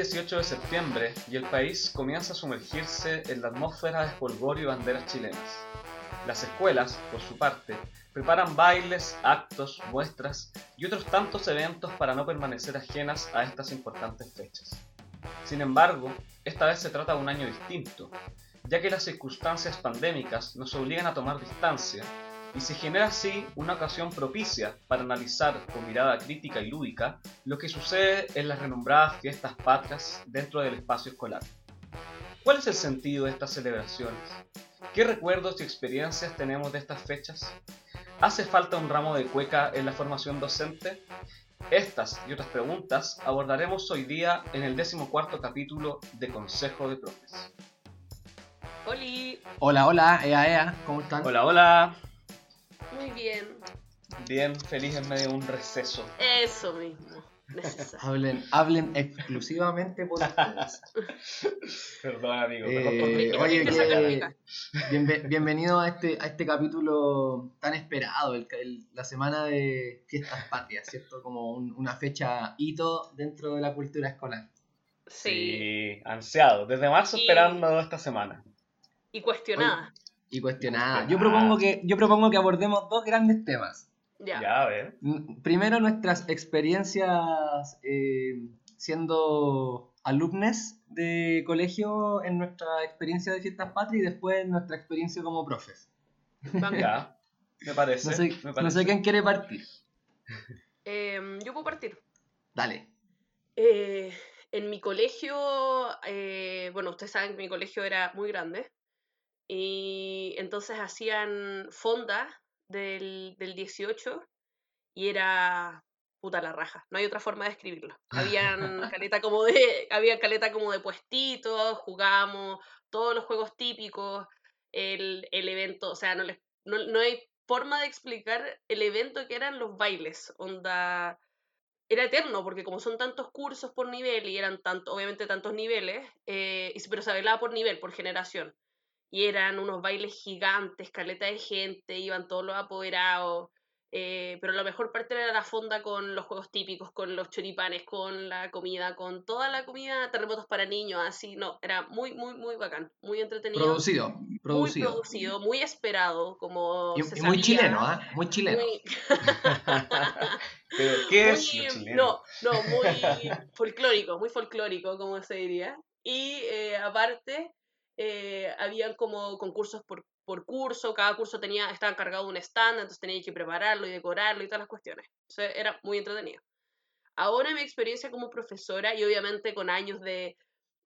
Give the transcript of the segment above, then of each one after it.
18 de septiembre y el país comienza a sumergirse en la atmósfera de espolvor y banderas chilenas. Las escuelas, por su parte, preparan bailes, actos, muestras y otros tantos eventos para no permanecer ajenas a estas importantes fechas. Sin embargo, esta vez se trata de un año distinto, ya que las circunstancias pandémicas nos obligan a tomar distancia y se genera así una ocasión propicia para analizar con mirada crítica y lúdica lo que sucede en las renombradas fiestas patrias dentro del espacio escolar. ¿Cuál es el sentido de estas celebraciones? ¿Qué recuerdos y experiencias tenemos de estas fechas? ¿Hace falta un ramo de cueca en la formación docente? Estas y otras preguntas abordaremos hoy día en el decimocuarto capítulo de Consejo de Profes. Oli. Hola, hola, ea, ea, ¿cómo están? Hola, hola. Muy bien. Bien, feliz en medio de un receso. Eso mismo. Hablen, hablen exclusivamente por ustedes. Perdón, amigo. Eh, oye, rica que- saca rica. Bienve- bienvenido a este, a este capítulo tan esperado, el- el- la semana de fiestas patrias, ¿cierto? Como un- una fecha hito dentro de la cultura escolar. Sí. Sí, ansiado. Desde marzo Y- esperando esta semana. Y cuestionada. Y cuestionada. Yo propongo que, yo propongo que abordemos dos grandes temas. Ya. Ya, a ver. Primero, nuestras experiencias eh, siendo alumnes de colegio en nuestra experiencia de fiestas patrias y después nuestra experiencia como profes. Ya. Me parece. No sé, me no parece. sé quién quiere partir. Em, yo puedo partir. Dale. Eh, en mi colegio, eh, bueno, ustedes saben que mi colegio era muy grande. Y entonces hacían fonda del, del 18 y era puta la raja. No hay otra forma de describirlo. Habían caleta como de, había caleta como de puestitos, jugábamos todos los juegos típicos, el, el evento, o sea, no, les, no, no hay forma de explicar el evento que eran los bailes. Onda, era eterno, porque como son tantos cursos por nivel y eran tanto, obviamente tantos niveles, eh, pero se bailaba por nivel, por generación. Y eran unos bailes gigantes, caleta de gente, iban todos los apoderados. eh, pero la mejor parte era la fonda con los juegos típicos, con los choripanes, con la comida, con toda la comida, terremotos para niños, así, no, era muy, muy, muy bacán, muy entretenido. Producido. Muy Producido. producido, muy esperado, como Y, se y muy chileno, ¿ah? Muy chileno. muy- Pero, ¿qué es muy- chileno? No, no, muy folclórico, muy folclórico, como se diría. Y eh, aparte, eh, habían como concursos por, por curso, cada curso tenía, estaba encargado de un stand, entonces tenía que prepararlo y decorarlo y todas las cuestiones. Entonces era muy entretenido. Ahora mi experiencia como profesora y obviamente con años de,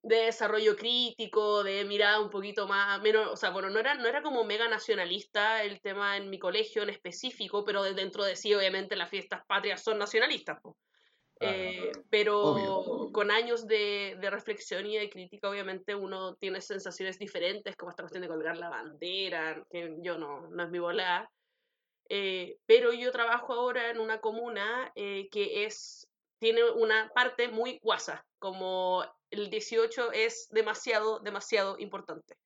de desarrollo crítico, de mirada un poquito más, menos, o sea, bueno, no era, no era como mega nacionalista el tema en mi colegio en específico, pero de- dentro de sí, obviamente, las fiestas patrias son nacionalistas. Eh, pero Obvio. con años de, de reflexión y de crítica, obviamente uno tiene sensaciones diferentes, como esta cuestión de colgar la bandera, que yo no, no es mi volada. Eh, pero yo trabajo ahora en una comuna eh, que es, tiene una parte muy guasa, como el 18 es demasiado, demasiado importante.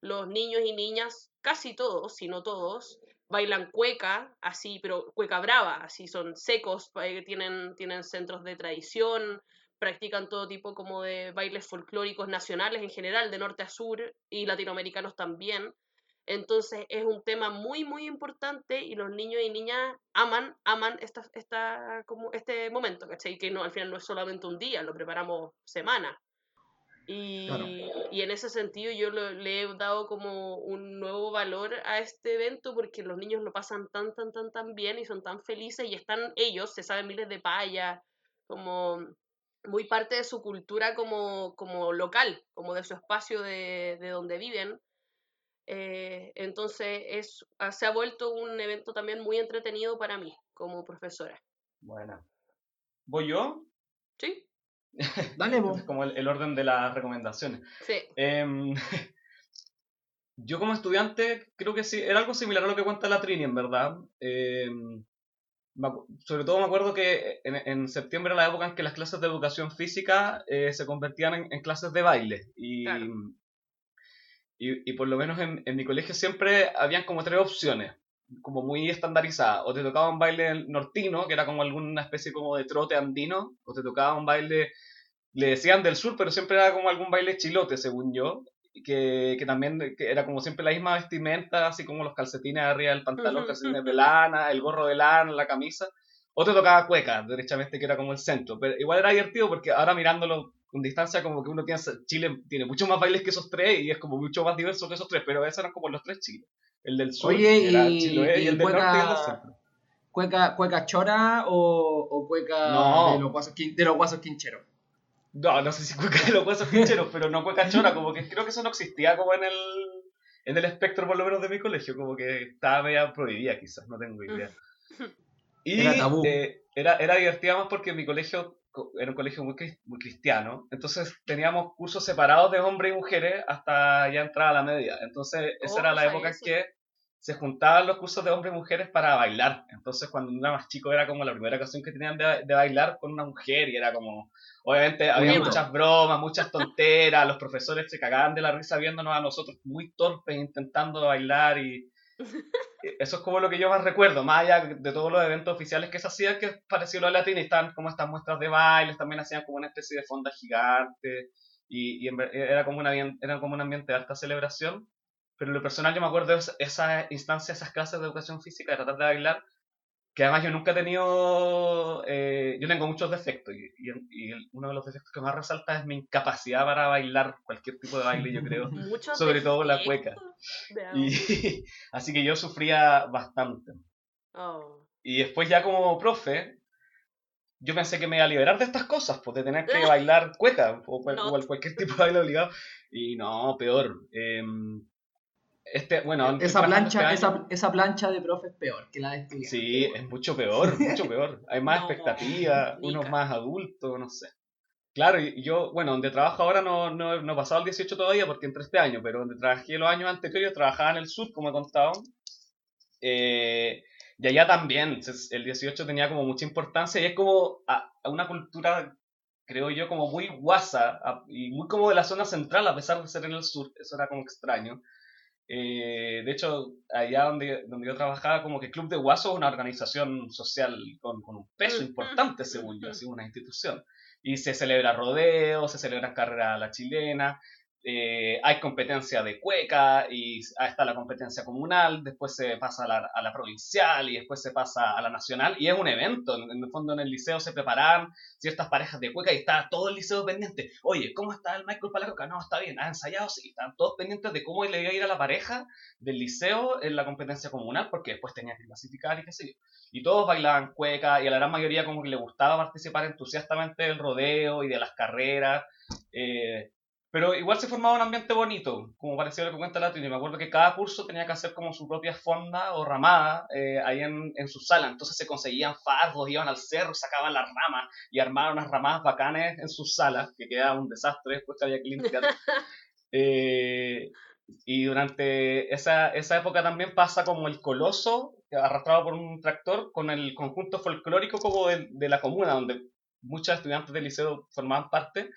Los niños y niñas, casi todos, si no todos, bailan cueca, así, pero cueca brava, así son secos, eh, tienen, tienen centros de tradición, practican todo tipo como de bailes folclóricos nacionales en general, de norte a sur, y latinoamericanos también. Entonces es un tema muy, muy importante y los niños y niñas aman, aman esta, esta, como este momento, ¿cachai? Que no, al final no es solamente un día, lo preparamos semanas. Y, Claro. y en ese sentido yo lo- le he dado como un nuevo valor a este evento porque los niños lo pasan tan, tan, tan, tan bien y son tan felices y están ellos, se saben miles de payas, como muy parte de su cultura como, como local, como de su espacio de, de donde viven. Eh, entonces es, ah, se ha vuelto un evento también muy entretenido para mí como profesora. Bueno. ¿Voy yo? ¿Sí? Dale. Es como el, el orden de las recomendaciones. Sí. Em, yo como estudiante creo que sí, era algo similar a lo que cuenta la Trini, en verdad. Em, sobre todo me acuerdo que en, en septiembre era la época en que las clases de educación física eh, se convertían en, en clases de baile. Y, Claro. y, y por lo menos en, en mi colegio siempre habían como tres opciones, como muy estandarizadas. O te tocaba un baile nortino, que era como alguna especie como de trote andino, o te tocaba un baile le decían del sur, pero siempre era como algún baile chilote, según yo, que, que también que era como siempre la misma vestimenta, así como los calcetines arriba del pantalón, Ujú, calcetines de lana, el gorro de lana, la camisa, o te tocaba cueca, derechamente, que era como el centro, pero igual era divertido porque ahora mirándolo con distancia como que uno piensa, Chile tiene muchos más bailes que esos tres y es como mucho más diverso que esos tres, pero esos eran como los tres chiles. El del sur, Oye, era y- Chiloé, y, y el del cueca- norte y el del centro. ¿Cueca, cueca chora o, o cueca No. de los guasos, quin- de los guasos quincheros? No, no sé si cueca de los huesos quincheros, pero no cueca chora, como que creo que eso no existía como en el, en el espectro por lo menos de mi colegio, como que estaba media prohibida quizás, no tengo idea. Y Era tabú. eh, era, era divertida más porque mi colegio co- era un colegio muy, muy cristiano, entonces teníamos cursos separados de hombres y mujeres hasta ya entrada la media, entonces esa Oh, era no la época en que se juntaban los cursos de hombres y mujeres para bailar. Entonces, cuando uno era más chico, era como la primera ocasión que tenían de, de bailar con una mujer y era como, obviamente, había muchas bromas, muchas tonteras, los profesores se cagaban de la risa viéndonos a nosotros muy torpes intentando bailar y eso es como lo que yo más recuerdo, más allá de todos los eventos oficiales que se hacían, que pareció lo latín, y estaban como estas muestras de bailes, también hacían como una especie de fonda gigante, y, ver- era, como una, era como un ambiente de alta celebración, pero lo personal yo me acuerdo de esa- esas instancias, esas clases de educación física, de tratar de bailar, que además yo nunca he tenido, eh, yo tengo muchos defectos, y, y- y el- uno de los defectos que más resalta es mi incapacidad para bailar cualquier tipo de baile, yo creo. Muchos Sobre todo la. Veamos. Y, así que yo sufría bastante. Oh. Y después ya como profe, yo pensé que me iba a liberar de estas cosas, pues de tener que bailar cueca o, cual- No. o cualquier tipo de baile obligado. Y no, peor. Em, este, bueno, estoy Esa plancha, este esa, esa plancha de profe es peor que la de estudiante. Sí, es mucho peor, mucho peor. Hay más No, expectativas, ni unos más adultos, no sé. Claro, y yo, bueno, donde trabajo ahora no, no, no he pasado el 18 todavía porque entré este año, pero donde trabajé los años anteriores, trabajaba en el sur, como he contado. Eh, y allá también, el 18 tenía como mucha importancia y es como a, a una cultura, creo yo, como muy guasa a- y muy como de la zona central, a pesar de ser en el sur, eso era como extraño. Eh, de hecho, allá donde, donde yo trabajaba, como que Club de Guaso es una organización social con, con un peso importante, según yo, así una institución. Y se celebra rodeo, se celebra carrera a la chilena, eh, hay competencia de cueca y ahí está la competencia comunal, después se pasa a la, a la provincial y después se pasa a la nacional y es un evento, en, el fondo en el liceo se preparan ciertas parejas de cueca y está todo el liceo pendiente, oye, ¿cómo está el Michael para? No, está bien, ha ensayado, sí, están todos pendientes de cómo le iba a ir a la pareja del liceo en la competencia comunal porque después tenía que clasificar y qué sé yo. Y todos bailaban cueca y a la gran mayoría como que le gustaba participar entusiastamente del rodeo y de las carreras. eh, pero igual se formaba un ambiente bonito, como parecía lo que cuenta Latino. Y me acuerdo que cada curso tenía que hacer como su propia fonda o ramada eh, ahí en, en su sala. Entonces se conseguían fardos, iban al cerro, sacaban las ramas y armaban unas ramadas bacanes en sus salas, que quedaba un desastre después que había que limpiar. Eh, y durante esa, esa época también pasa como el coloso, arrastrado por un tractor, con el conjunto folclórico como de, de la comuna, donde muchos estudiantes del liceo formaban parte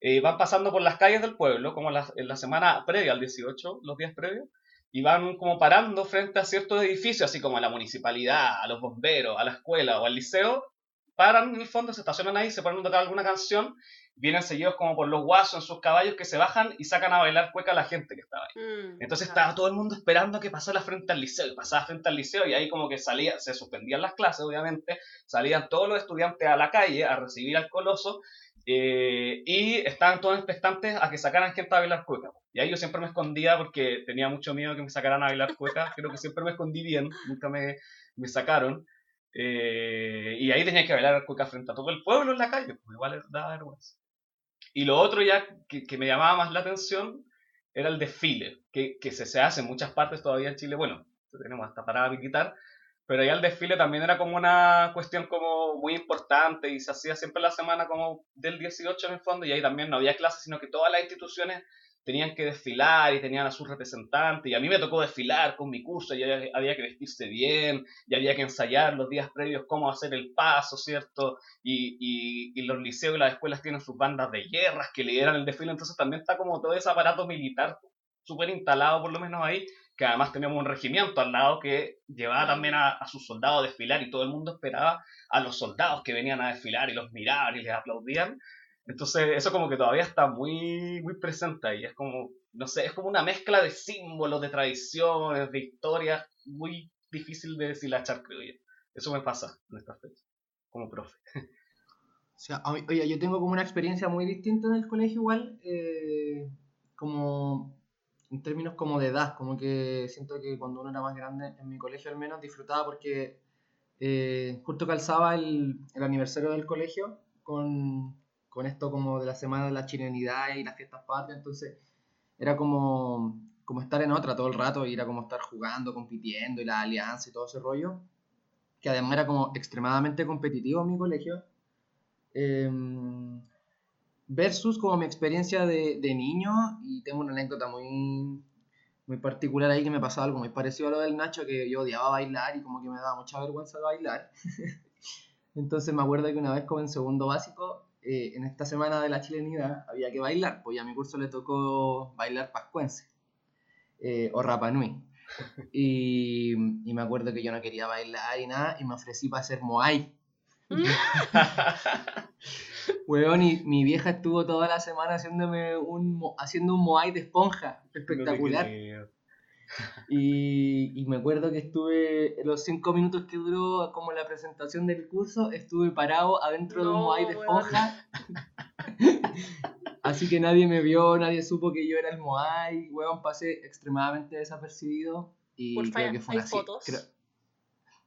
eh, van pasando por las calles del pueblo, como la- en la semana previa al 18, los días previos, y van como parando frente a ciertos edificios, así como a la municipalidad, a los bomberos, a la escuela o al liceo, paran en el fondo, se estacionan ahí, se ponen a tocar alguna canción, vienen seguidos como por los guasos en sus caballos que se bajan y sacan a bailar cueca a la gente que estaba ahí. Mm, Entonces claro. estaba todo el mundo esperando que pasara frente al liceo, y pasaba frente al liceo, y ahí como que salía, se suspendían las clases, obviamente, salían todos los estudiantes a la calle a recibir al coloso, eh, y estaban todos expectantes a que sacaran gente a bailar cueca. Y ahí yo siempre me escondía porque tenía mucho miedo que me sacaran a bailar cueca, creo que siempre me escondí bien, nunca me, me sacaron. Eh, y ahí tenía que bailar cueca frente a todo el pueblo en la calle, pues igual daba vergüenza. Y lo otro ya que, que me llamaba más la atención era el desfile, que, que se, se hace en muchas partes todavía en Chile. Bueno, tenemos hasta parada militar, pero allá el desfile también era como una cuestión como muy importante y se hacía siempre la semana como del 18 en el fondo y ahí también no había clases, sino que todas las instituciones tenían que desfilar y tenían a sus representantes y a mí me tocó desfilar con mi curso y había, había que vestirse bien y había que ensayar los días previos cómo hacer el paso, ¿cierto? Y, y, y los liceos y las escuelas tienen sus bandas de guerras que lideran el desfile, entonces también está como todo ese aparato militar súper instalado por lo menos ahí, que además teníamos un regimiento al lado que llevaba también a, a sus soldados a desfilar y todo el mundo esperaba a los soldados que venían a desfilar y los miraban y les aplaudían. Entonces, eso como que todavía está muy, muy presente ahí. Es como, no sé, es como una mezcla de símbolos, de tradiciones, de historias, muy difícil de deshilachar, creo yo. Eso me pasa en esta fecha, como profe. O sea, oye, yo tengo como una experiencia muy distinta en el colegio igual, eh, como en términos como de edad, como que siento que cuando uno era más grande, en mi colegio al menos, disfrutaba porque eh, justo calzaba el, el, aniversario del colegio con, con, esto como de la semana de la chilenidad y las fiestas patrias, entonces era como, como estar en otra todo el rato y era como estar jugando, compitiendo y la alianza y todo ese rollo, que además era como extremadamente competitivo en mi colegio. Em, versus como mi experiencia de, de, niño, y tengo una anécdota muy, muy particular ahí que me pasaba algo muy parecido a lo del Nacho, que yo odiaba bailar y como que me daba mucha vergüenza bailar. Entonces me acuerdo que una vez como en segundo básico, eh, en esta semana de la chilenidad, había que bailar, pues a mi curso le tocó bailar pascuense eh, o Rapanui. Y, y me acuerdo que yo no quería bailar y nada, y me ofrecí para hacer Moai. Weón, y mi vieja estuvo toda la semana haciéndome un, haciendo un moai de esponja. Espectacular. y, y, me acuerdo que estuve, los cinco minutos que duró como la presentación del curso, estuve parado adentro de un moai de esponja. Así que nadie me vio, nadie supo que yo era el moai. Weón, pasé extremadamente desapercibido. Y creo que fue ¿hay fotos?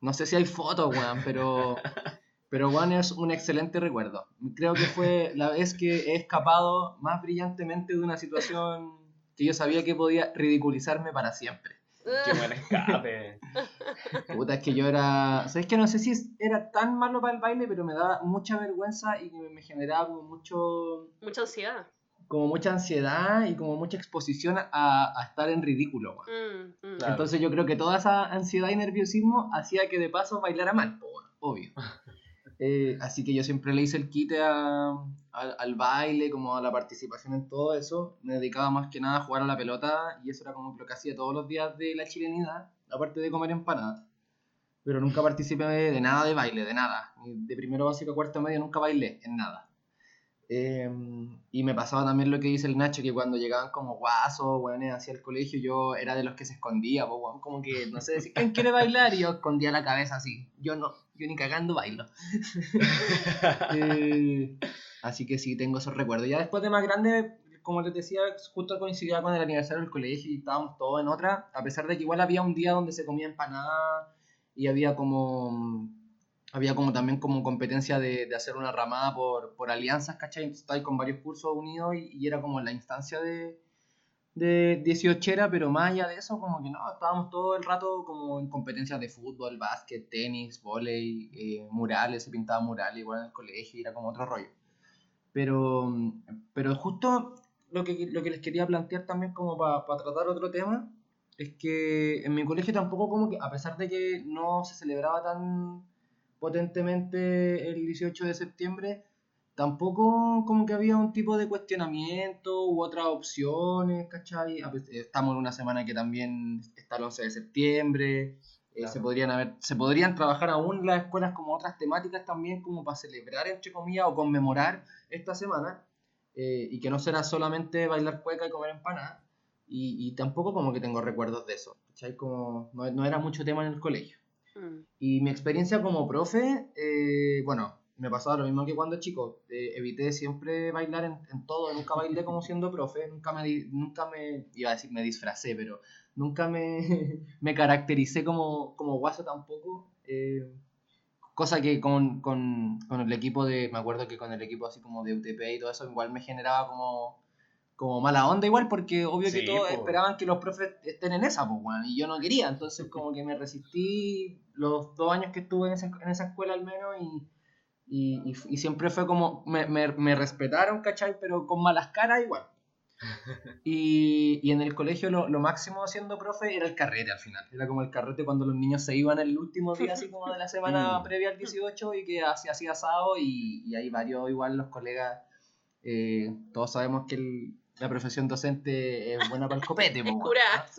No sé si hay fotos, weón, pero pero Juan es un excelente recuerdo. Creo que fue la vez que he escapado más brillantemente de una situación que yo sabía que podía ridiculizarme para siempre. ¡Qué buen escape! Puta, es que yo era... ¿Sabes que No sé si era tan malo para el baile, pero me daba mucha vergüenza y me generaba como mucho... Mucha ansiedad. Como mucha ansiedad y como mucha exposición a, a estar en ridículo. Mm, mm. Entonces yo creo que toda esa ansiedad y nerviosismo hacía que de paso bailara mal, obvio. Eh, así que yo siempre le hice el quite al baile, como a la participación en todo eso. Me dedicaba más que nada a jugar a la pelota y eso era como lo que hacía todos los días de la chilenidad, aparte de comer empanadas. Pero nunca participé de nada de baile, de nada. De primero básico a cuarto medio nunca bailé en nada. Em, y me pasaba también lo que dice el Nacho, que cuando llegaban como guasos, weones, hacia el colegio, yo era de los que se escondía, como que, no sé, decir, ¿quién quiere bailar? Y yo escondía la cabeza así. Yo no, yo ni cagando bailo. Eh, así que sí, tengo esos recuerdos. Ya después de más grande, como les decía, justo coincidía con el aniversario del colegio y estábamos todos en otra, a pesar de que igual había un día donde se comía empanada y había como había como también como competencia de, de hacer una ramada por, por alianzas, ¿cachai? Estáis con varios cursos unidos y, y, era como la instancia de, de 18 pero más allá de eso, como que no, estábamos todo el rato como en competencias de fútbol, básquet, tenis, volei, eh, murales, se pintaba murales igual en el colegio y era como otro rollo. Pero, pero justo lo que, lo que les quería plantear también como para tratar otro tema, es que en mi colegio tampoco como que, a pesar de que no se celebraba tan potentemente el 18 de septiembre, tampoco como que había un tipo de cuestionamiento u otras opciones, ¿cachai? Estamos en una semana que también está el 11 de septiembre, eh, se, podrían haber, se podrían trabajar aún las escuelas como otras temáticas también como para celebrar, entre comillas, o conmemorar esta semana, eh, y que no será solamente bailar cueca y comer empanada, y, y, tampoco como que tengo recuerdos de eso, ¿cachai? Como no, no era mucho tema en el colegio. Mm. Y mi experiencia como profe, eh, bueno, me pasaba lo mismo que cuando chico. Eh, evité siempre bailar en, todo, nunca bailé como siendo profe, nunca me, nunca me, iba a decir me disfracé, pero nunca me, me caractericé como, como guaso tampoco. Eh, cosa que con, con, con, el equipo de, me acuerdo que con el equipo así como de UTP y todo eso, igual me generaba como como mala onda igual, porque obvio que todos esperaban que los profes estén en esa, pues, y yo no quería, entonces como que me resistí los dos años que estuve en esa, en esa escuela al menos y, y, y, siempre fue como, me, me, me, respetaron, ¿cachai? Pero con malas caras igual. Y, y en el colegio lo, lo, máximo siendo profe era el carrete al final, era como el carrete cuando los niños se iban el último día así como de la semana mm. previa al 18 y que hacía así asado y, y ahí varios igual los colegas, eh, todos sabemos que el la profesión docente es buena para el copete. es curada. Es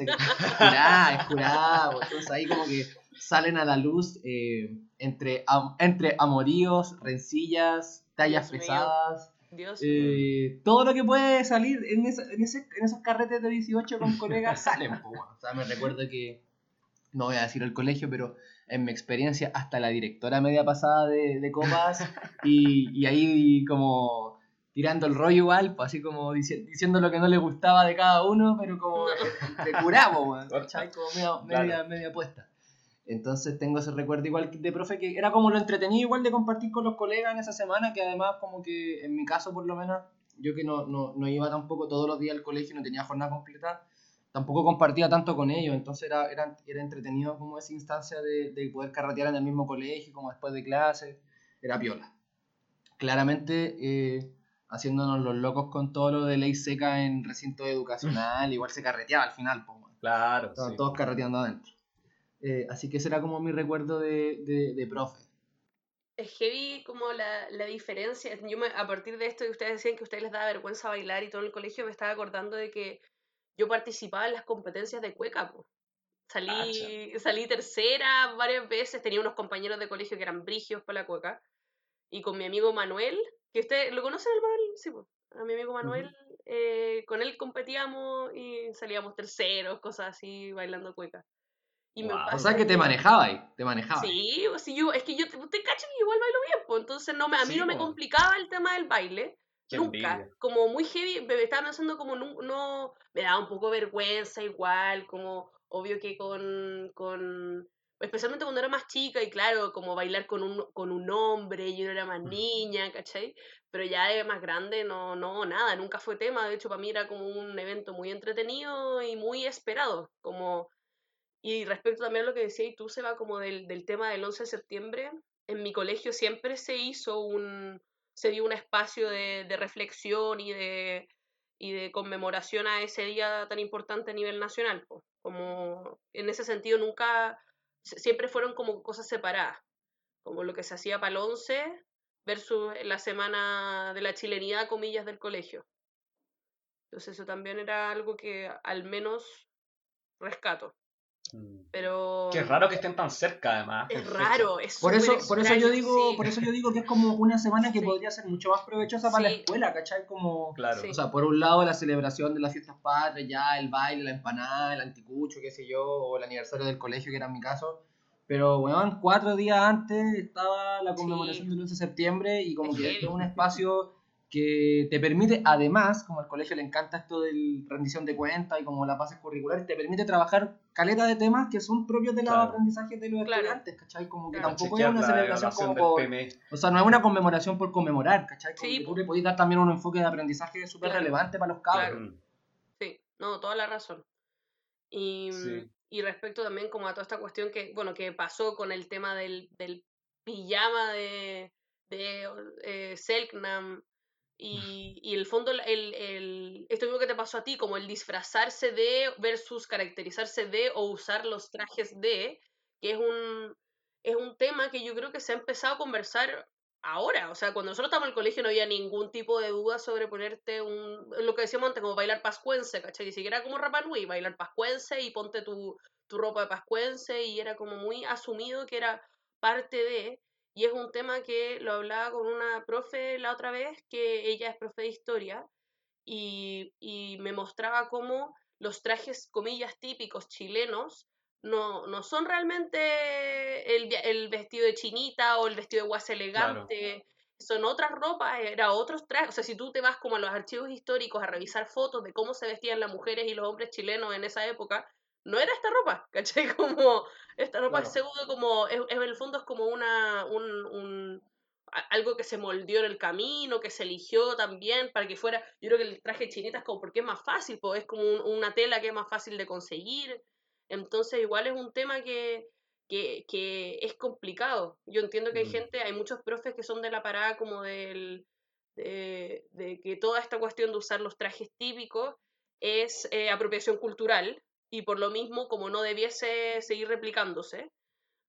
curada, es curada. Entonces ahí como que salen a la luz eh, entre, entre amoríos, rencillas, tallas. Dios eh, todo lo que puede salir en, esa- en, ese- en esos carretes de 18 con colegas salen. O sea, me recuerdo que, no voy a decir el colegio, pero en mi experiencia hasta la directora media pasada de, de copas y, y ahí como tirando el rollo igual, pues así como dici- diciendo lo que no le gustaba de cada uno, pero como weón, ¿cachai? Como media, media, media puesta. Entonces tengo ese recuerdo igual de profe que era como lo entretenido igual de compartir con los colegas en esa semana, que además como que en mi caso por lo menos, yo que no, no, no iba tampoco todos los días al colegio, no tenía jornada completa, tampoco compartía tanto con ellos, entonces era, era, era entretenido como esa instancia de, de poder carretear en el mismo colegio, como después de clase, era piola. Claramente eh, haciéndonos los locos con todo lo de ley seca en recinto educacional, igual se carreteaba al final, pues. Claro, Estaban sí. todos carreteando adentro. Eh, así que ese era como mi recuerdo de, de, de profe. Es heavy como la, la diferencia. Yo me- a partir de esto que ustedes decían que a ustedes les daba vergüenza bailar y todo en el colegio, me estaba acordando de que yo participaba en las competencias de cueca. po. Salí, salí tercera varias veces, tenía unos compañeros de colegio que eran brigios para la cueca. Y con mi amigo Manuel, que usted lo conocen al Manuel, sí, po. a mi amigo Manuel, eh, con él competíamos y salíamos terceros, cosas así, bailando cueca. Y me Guau. O pasa sea que te manejaba ahí, te manejaba. Sí, o si yo, es que yo, usted cacha que igual bailo bien, pues entonces no me, a mí Sí, no me complicaba el tema del baile, Qué nunca, envidia. como muy heavy, me estaba pensando como no, no, me daba un poco vergüenza igual, como obvio que con, con, especialmente cuando era más chica y claro, como bailar con un, con un hombre y yo era más niña, ¿cachai? Pero ya de más grande, no, no, nada, nunca fue tema, de hecho para mí era como un evento muy entretenido y muy esperado, como y respecto también a lo que decía y tú, Seba, como del, del tema del 11 de septiembre, en mi colegio siempre se hizo un, se dio un espacio de, reflexión y de, y de conmemoración a ese día tan importante a nivel nacional. Como en ese sentido nunca, se- siempre fueron como cosas separadas, como lo que se hacía para el 11 versus la semana de la chilenidad, comillas, del colegio. Entonces eso también era algo que al menos rescato. Mm. Pero Qué raro que estén tan cerca, además. es raro, es Por eso, súper por eso yo extraño, digo, sí. por eso yo digo que es como una semana que Sí. podría ser mucho más provechosa para la Sí. escuela, ¿cachai? Como, Claro. Sí. o sea, por un lado la celebración de las fiestas patrias, ya el baile, la empanada, el anticucho, qué sé yo, o el aniversario del colegio, que era mi caso. Pero, weón, cuatro días antes estaba la conmemoración Sí. del 11 de septiembre y como Es que es un espacio que te permite, además, como al colegio le encanta esto de rendición de cuentas y como las bases curriculares, te permite trabajar caleta de temas que son propios de los Claro. aprendizajes de los Claro. estudiantes, ¿cachai? Como que Claro. tampoco es una celebración como por... O sea, no es una conmemoración por conmemorar, ¿cachai? Como Sí, que tú le podés dar también un enfoque de aprendizaje súper Claro. relevante para los cabros. Claro. Sí, no, toda la razón. Y, Sí. y respecto también como a toda esta cuestión que, bueno, que pasó con el tema del, del pijama de, de eh, Selknam y, y el fondo, el, el, esto mismo que te pasó a ti, como el disfrazarse de versus caracterizarse de o usar los trajes de, que es un, es un tema que yo creo que se ha empezado a conversar ahora. O sea, cuando nosotros estábamos en el colegio no había ningún tipo de duda sobre ponerte un. Lo que decíamos antes, como bailar pascuense, ¿cachai? Ni siquiera como Rapa Nui, bailar pascuense y ponte tu, tu ropa de pascuense y era como muy asumido que era parte de. Y es un tema que lo hablaba con una profe la otra vez, que ella es profe de historia, y, y me mostraba cómo los trajes, comillas, típicos chilenos no, no son realmente el, el vestido de chinita o el vestido de guasa elegante, son otras ropas, era otros trajes. O sea, si tú te vas como a los archivos históricos a revisar fotos de cómo se vestían las mujeres y los hombres chilenos en esa época, no era esta ropa, ¿cachai? Como esta ropa Claro. es pseudo como, es- en el fondo es como una, un, un- algo que se moldeó en el camino, que se eligió también para que fuera, yo creo que el traje chinita es como porque es más fácil, pues es como un- una tela que es más fácil de conseguir, entonces igual es un tema que, que, que es complicado. Yo entiendo que hay Mm. gente, hay muchos profes que son de la parada como del, de, de que toda esta cuestión de usar los trajes típicos es eh, apropiación cultural y por lo mismo como no debiese seguir replicándose,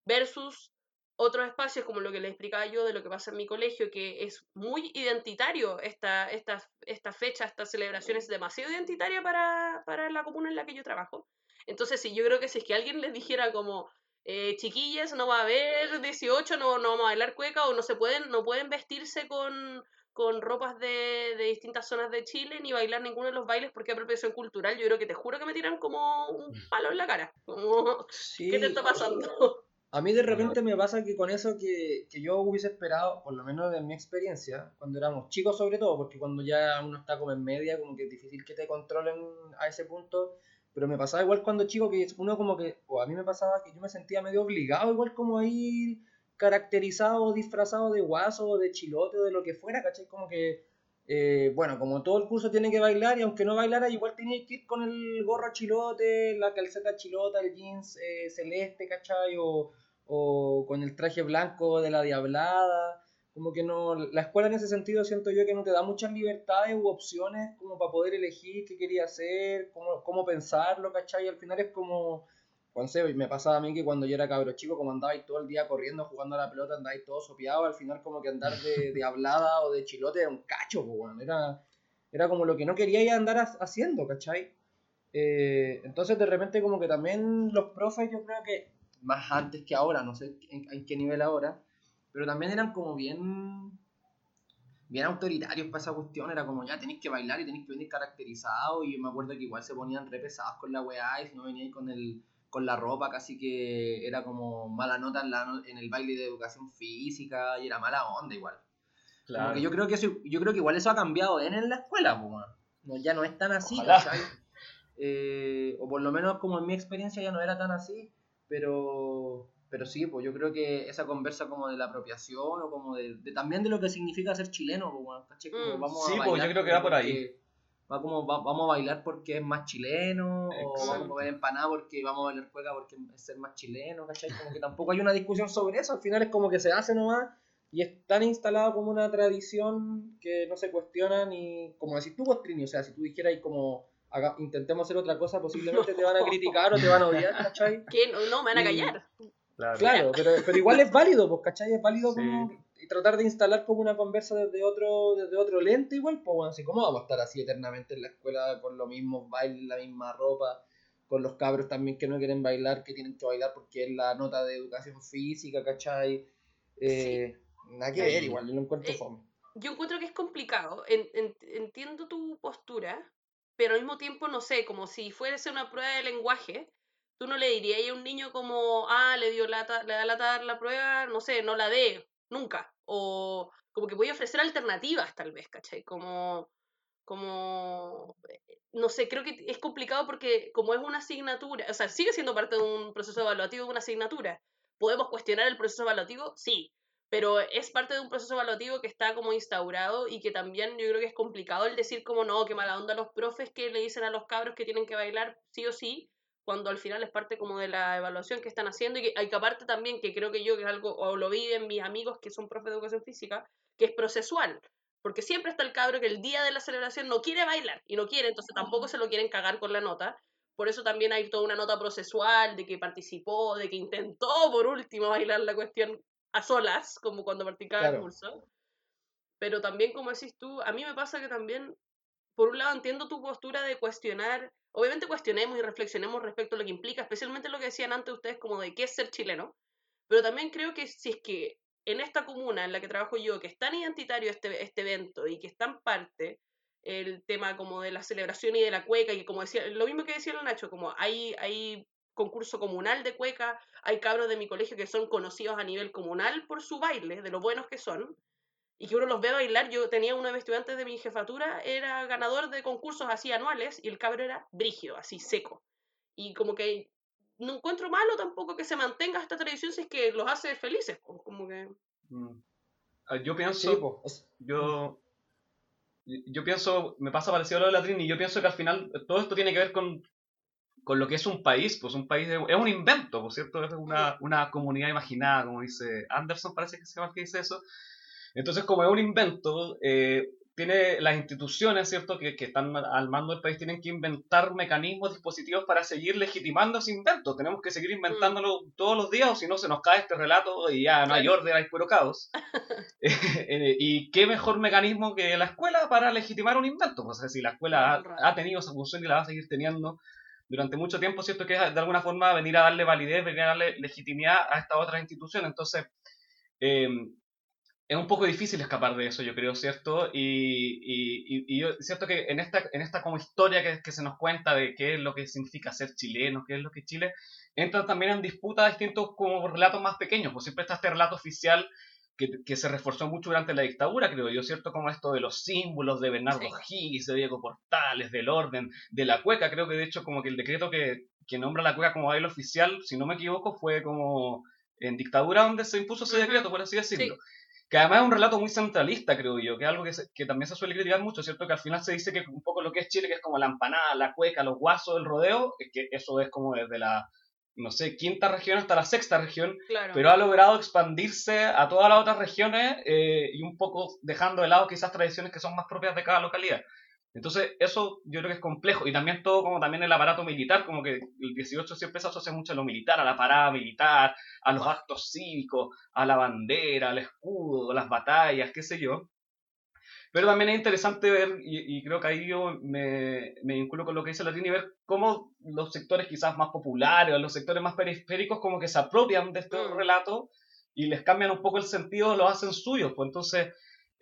versus otros espacios como lo que les explicaba yo de lo que pasa en mi colegio, que es muy identitario esta, esta, esta fecha, esta celebración es demasiado identitaria para, para la comuna en la que yo trabajo. Entonces, sí, yo creo que si es que alguien les dijera como, eh, chiquillas, no va a haber 18, no, no vamos a bailar cueca, o no se pueden, no pueden vestirse con, con ropas de, de distintas zonas de Chile ni bailar ninguno de los bailes porque es apropiación cultural. Yo creo que te juro que me tiran como un palo en la cara. Como, ¿Qué te está pasando? A mí de repente me pasa que con eso que, que, yo hubiese esperado, por lo menos de mi experiencia, cuando éramos chicos sobre todo, porque cuando ya uno está como en media, como que es difícil que te controlen a ese punto, pero me pasaba igual cuando chico que uno como que, o a mí me pasaba que yo me sentía medio obligado, igual como a ir caracterizado, disfrazado de guaso, o de chilote, o de lo que fuera, ¿cachai? Como que, eh, bueno, como todo el curso tiene que bailar, y aunque no bailara, igual tenía que ir con el gorro chilote, la calceta chilota, el jeans eh, celeste, ¿cachai? O, o con el traje blanco de la diablada. Como que no, la escuela en ese sentido siento yo que no te da muchas libertades u opciones como para poder elegir qué quería hacer, cómo, cómo pensarlo, ¿cachai? Y al final es como, sé, me pasaba a mí que cuando yo era cabro chico, como andaba ahí todo el día corriendo, jugando a la pelota, andaba ahí todo sopeado, al final como que andar de, de hablada o de chilote era un cacho, era, era como lo que no quería ir a andar haciendo, ¿cachai? Eh, entonces de repente como que también los profes yo creo que más antes que ahora, no sé en, qué nivel ahora, pero también eran como bien bien autoritarios para esa cuestión, era como ya tenéis que bailar y tenéis que venir caracterizado y yo me acuerdo que igual se ponían re pesados con la weá y si no veníais con el con la ropa casi que era como mala nota en, la, en el baile de educación física y era mala onda igual. Claro. yo creo que yo creo que igual eso ha cambiado en, la escuela, pues, no, ya no es tan así, eh, o por lo menos como en mi experiencia ya no era tan así. Pero, pero sí, pues yo creo que esa conversa como de la apropiación o como de, también de lo que significa ser chileno, pues, mm. vamos sí, pues yo creo que va por ahí. Va como, vamos a bailar porque es más chileno, o vamos a comer empanada porque vamos a bailar juega porque es ser más chileno, ¿cachai? Como que tampoco hay una discusión sobre eso, al final es como que se hace nomás y es tan instalado como una tradición que no se cuestiona ni, como decís tú, Trini, o sea, si tú dijeras como intentemos hacer otra cosa, posiblemente te van a criticar o te van a odiar, ¿cachai? Que no, me van a callar. Claro, pero, pero, igual es válido, pues, ¿cachai? Es válido como y tratar de instalar como una conversa desde otro, desde otro lente igual, pues bueno, así como vamos a estar así eternamente en la escuela con los mismos bailes, la misma ropa, con los cabros también que no quieren bailar, que tienen que bailar porque es la nota de educación física, ¿cachai? Eh, Nada que ver, igual, yo lo encuentro eh, fome. Yo encuentro que es complicado, entiendo tu postura, pero al mismo tiempo, no sé, como si fuese una prueba de lenguaje, tú no le dirías a un niño como, ah, le dio lata, le da lata dar la prueba, no sé, no la dé, nunca. O como que voy a ofrecer alternativas, tal vez, ¿cachai? Como, como, eh, no sé, creo que es complicado porque como es una asignatura, o sea, sigue siendo parte de un proceso evaluativo de una asignatura. ¿Podemos cuestionar el proceso evaluativo? Sí, pero es parte de un proceso evaluativo que está como instaurado y que también yo creo que es complicado el decir como no, que mala onda los profes que le dicen a los cabros que tienen que bailar sí o sí, cuando al final es parte como de la evaluación que están haciendo y que, hay que aparte también, que creo que yo que es algo, o lo vi en mis amigos que son profes de educación física, que es procesual, porque siempre está el cabro que el día de la celebración no quiere bailar y no quiere, entonces tampoco se lo quieren cagar con la nota, por eso también hay toda una nota procesual de que participó, de que intentó por último bailar la cuestión a solas, como cuando practicaba el curso. Pero también, como decís tú, a mí me pasa que también, por un lado, entiendo tu postura de cuestionar, obviamente cuestionemos y reflexionemos respecto a lo que implica, especialmente lo que decían antes ustedes, como de qué es ser chileno, pero también creo que si es que en esta comuna en la que trabajo yo, que es tan identitario este, este evento y que es tan parte el tema como de la celebración y de la cueca, y como decía, lo mismo que decía el Nacho, como hay, hay concurso comunal de cueca, hay cabros de mi colegio que son conocidos a nivel comunal por su baile, de lo buenos que son, y que uno los ve bailar. Yo tenía uno de mis estudiantes de mi jefatura, era ganador de concursos así anuales, y el cabro era brigio, así seco. Y como que no encuentro malo tampoco que se mantenga esta tradición si es que los hace felices, como que... Mm. Ah, yo pienso, yo, yo pienso, me pasa parecido a lo de la Trini, yo pienso que al final todo esto tiene que ver con con lo que es un país, pues un país es un invento, por cierto, es una, una, comunidad imaginada, como dice Anderson, parece que se llama que dice eso. Entonces, como es un invento, eh, tiene las instituciones, ¿cierto?, que, que, están al mando del país, tienen que inventar mecanismos, dispositivos para seguir legitimando ese invento. Tenemos que seguir inventándolo mm. todos los días, o si no, se nos cae este relato y ya no hay orden, hay puro caos. Eh, y qué mejor mecanismo que la escuela para legitimar un invento. Pues, si la escuela ha, ha, tenido esa función y la va a seguir teniendo durante mucho tiempo, ¿cierto? Que es de alguna forma venir a darle validez, venir a darle legitimidad a estas otras instituciones. Entonces, eh, es un poco difícil escapar de eso, yo creo, ¿cierto? Y, y, y, yo, cierto que en esta, en esta como historia que, que, se nos cuenta de qué es lo que significa ser chileno, qué es lo que es Chile, entran también en disputa distintos como relatos más pequeños, pues siempre está este relato oficial que, que, se reforzó mucho durante la dictadura, creo yo, ¿cierto? Como esto de los símbolos de Bernardo Higgins, de Diego Portales, del orden, de la cueca, creo que de hecho como que el decreto que, que nombra la cueca como baile oficial, si no me equivoco, fue como en dictadura donde se impuso ese decreto, por así decirlo que además es un relato muy centralista, creo yo, que es algo que, que, también se suele criticar mucho, ¿cierto? Que al final se dice que un poco lo que es Chile, que es como la empanada, la cueca, los guasos, el rodeo, es que eso es como desde la, no sé, quinta región hasta la sexta región, pero ha logrado expandirse a todas las otras regiones eh, y un poco dejando de lado quizás tradiciones que son más propias de cada localidad. Entonces, eso yo creo que es complejo. Y también todo como también el aparato militar, como que el 18 siempre se asocia mucho a lo militar, a la parada militar, a los actos cívicos, a la bandera, al escudo, a las batallas, qué sé yo. Pero también es interesante ver, y, creo que ahí yo me, me, vinculo con lo que dice Latini, ver cómo los sectores quizás más populares o los sectores más periféricos como que se apropian de estos mm. relatos y les cambian un poco el sentido, los hacen suyos. Pues entonces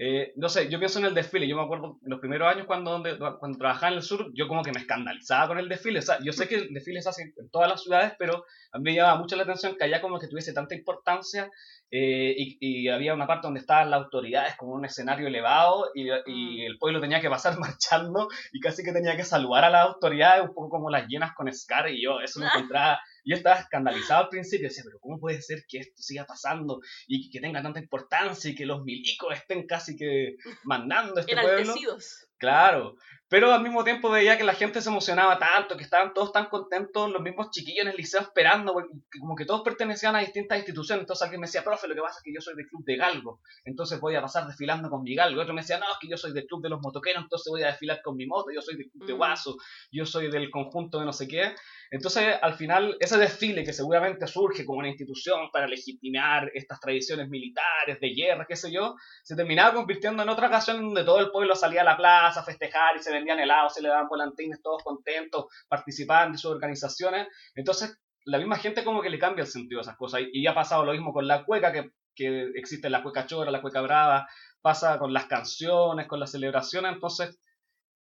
eh, no sé, yo pienso en el desfile. Yo me acuerdo los primeros años cuando, donde, cuando trabajaba en el sur, yo como que me escandalizaba con el desfile. O sea, yo sé que el desfile se hace en todas las ciudades, pero a mí me llamaba mucho la atención que allá como que tuviese tanta importancia eh, y, había una parte donde estaban las autoridades como un escenario elevado y, y, mm. el pueblo tenía que pasar marchando y casi que tenía que saludar a las autoridades, un poco como las llenas con Scar y yo eso me encontraba yo estaba escandalizado al principio, decía, pero ¿cómo puede ser que esto siga pasando y que tenga tanta importancia y que los milicos estén casi que mandando este pueblo? Claro, pero al mismo tiempo veía que la gente se emocionaba tanto, que estaban todos tan contentos, los mismos chiquillos en el liceo esperando, como que todos pertenecían a distintas instituciones. Entonces alguien me decía, profe, lo que pasa es que yo soy del club de galgo, entonces voy a pasar desfilando con mi galgo. Otro me decía, no, es que yo soy del club de los motoqueros, entonces voy a desfilar con mi moto, yo soy del club de mm. guaso, yo soy del conjunto de no sé qué. Entonces, al final, ese desfile que seguramente surge como una institución para legitimar estas tradiciones militares, de guerra, qué sé yo, se terminaba convirtiendo en otra ocasión donde todo el pueblo salía a la plaza a festejar y se vendían helados, se le daban volantines, todos contentos, participaban de sus organizaciones. Entonces, la misma gente como que le cambia el sentido a esas cosas. Y, ha pasado lo mismo con la cueca, que, que existe la cueca chora, la cueca brava, pasa con las canciones, con las celebraciones. Entonces,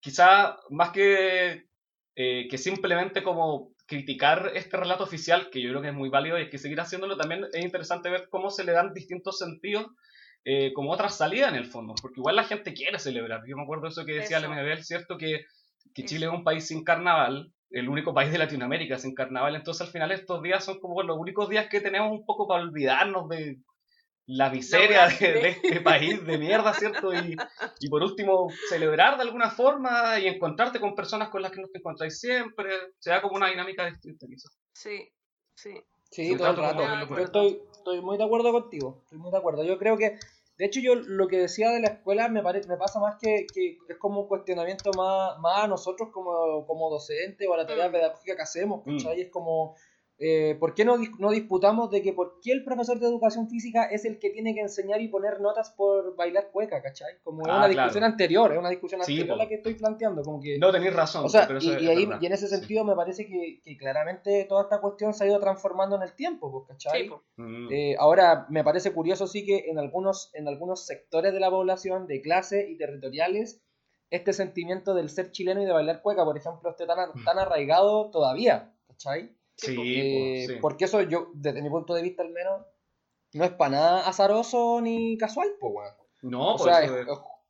quizá más que, eh, que simplemente como criticar este relato oficial, que yo creo que es muy válido y hay que seguir haciéndolo, también es interesante ver cómo se le dan distintos sentidos eh, como otras salidas en el fondo, porque igual la gente quiere celebrar. Yo me acuerdo eso que decía el ¿cierto? Que, que Chile es un país sin carnaval, el único país de Latinoamérica sin carnaval, entonces al final estos días son como los únicos días que tenemos un poco para olvidarnos de, la miseria de, este país de mierda, ¿cierto? Y, y, por último, celebrar de alguna forma y encontrarte con personas con las que no te encontráis siempre, sea como una dinámica distinta, quizás. Sí, sí. Sí, todo el rato. Yo estoy, estoy muy de acuerdo contigo, estoy muy de acuerdo. Yo creo que, de hecho, yo lo que decía de la escuela me, parece me pasa más que, que, es como un cuestionamiento más, más a nosotros como, como docentes o a la tarea mm. pedagógica que hacemos, mm. ¿cachai? Es como eh, ¿por qué no, no, disputamos de que por qué el profesor de educación física es el que tiene que enseñar y poner notas por bailar cueca, ¿cachai? Como es ah, una discusión anterior, es una discusión anterior la que estoy planteando. Como que, no tenéis razón. O sea, y, ahí, y, en ese sentido me parece que, que, claramente toda esta cuestión se ha ido transformando en el tiempo, pues, ¿cachai? Mm. Eh, ahora, me parece curioso sí que en algunos, en algunos sectores de la población, de clase y territoriales, este sentimiento del ser chileno y de bailar cueca, por ejemplo, esté tan, tan arraigado todavía, ¿cachai? Sí, Porque eso yo, desde mi punto de vista al menos, no es para nada azaroso ni casual, pues, No, o sea,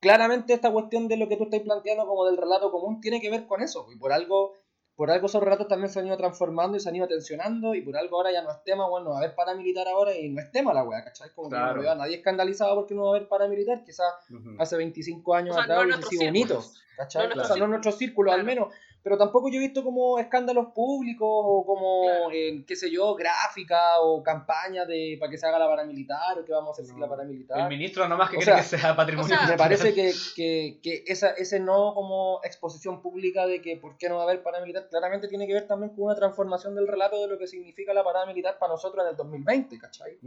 claramente esta cuestión de lo que tú estás planteando como del relato común tiene que ver con eso. Y por algo, por algo esos relatos también se han ido transformando y se han ido tensionando. Y por algo ahora ya no es tema, bueno, a haber paramilitar ahora y no es tema la weá, ¿cachai? Como que no nadie escandalizado porque no va a haber paramilitar. Quizás hace 25 años atrás hubiese sido un hito, ¿cachai? o sea, no en nuestro círculo al menos pero tampoco yo he visto como escándalos públicos o como, qué sé yo, gráfica o campaña de para que se haga la paramilitar o que vamos a hacer la paramilitar. El ministro nomás que quiere que sea patrimonio. me parece que, que, que, esa, ese no como exposición pública de que por qué no va a haber paramilitar, claramente tiene que ver también con una transformación del relato de lo que significa la paramilitar para nosotros en el 2020, ¿cachai?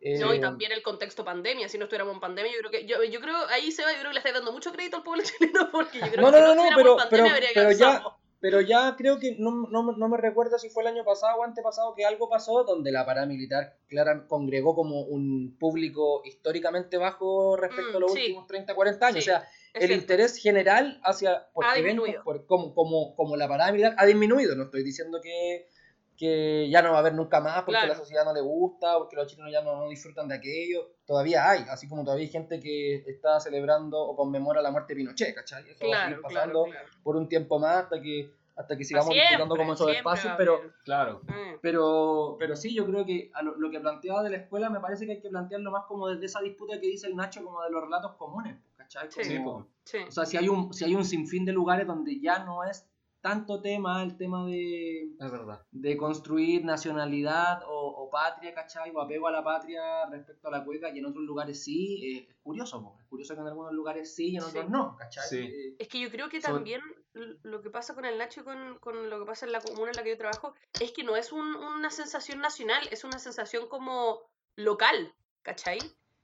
Eh, no, y también el contexto pandemia, si no estuviéramos en pandemia, yo creo que, yo, yo creo, ahí se va, yo creo que le estáis dando mucho crédito al pueblo chileno porque yo creo no, que no, no, no, pero, pero, pero ya, pero ya creo que no, no, no, me recuerdo si fue el año pasado o antepasado que algo pasó donde la paramilitar clara, congregó como un público históricamente bajo respecto a los Mm, sí. últimos 30, 40 años. Sí, o sea, el cierto. interés general hacia por Ha eventos por- como, como, como la paramilitar ha disminuido. No estoy diciendo que, que ya no va a haber nunca más porque Claro. la sociedad no le gusta, porque los chilenos ya no, no disfrutan de aquello. Todavía hay, así como todavía hay gente que está celebrando o conmemora la muerte de Pinochet, ¿cachai? Eso va a seguir pasando claro. por un tiempo más hasta que hasta que sigamos Siempre, disfrutando como esos espacios, pero. Claro. Mm. pero, pero sí, yo creo que a lo, lo que planteaba de la escuela me parece que hay que plantearlo más como desde esa disputa que dice el Nacho, como de los relatos comunes, ¿cachai? Sí. Sí, Como- po. Sí. o sea, si hay, un, si hay un sinfín de lugares donde ya no es tanto tema el tema de, Es verdad. de construir nacionalidad o, o patria, ¿cachai? O apego a la patria respecto a la cueca y en otros lugares sí, eh, es curioso, po. es curioso que en algunos lugares sí y en otros Sí. no, ¿cachai? Sí. Eh, Es que yo creo que también lo que pasa con el Nacho y con, con lo que pasa en la comuna en la que yo trabajo es que no es un- una sensación nacional, es una sensación como local, ¿cachai?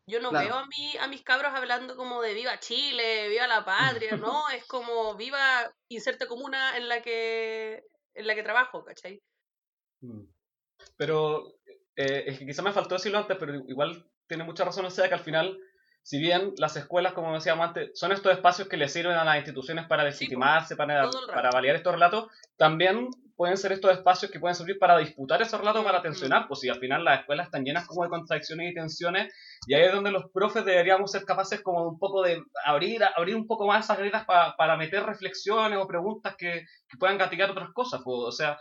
Yo no Claro. veo a, mi, a mis cabros hablando como de viva Chile, viva la patria, no, es como viva inserte comuna en la que en la que trabajo, ¿cachai? Mm. Pero eh, es que quizá me faltó decirlo antes, pero igual tiene mucha razón o sea que al final, si bien las escuelas, como decíamos antes, son estos espacios que le sirven a las instituciones para legitimarse, para, el rato. para validar estos relatos, también pueden ser estos espacios que pueden servir para disputar esos relatos, para tensionar, pues si al final las escuelas están llenas como de contradicciones y tensiones, y ahí es donde los profes deberíamos ser capaces como un poco de abrir, abrir un poco más esas grietas pa- para meter reflexiones o preguntas que, que puedan gatillar otras cosas, pues, o sea,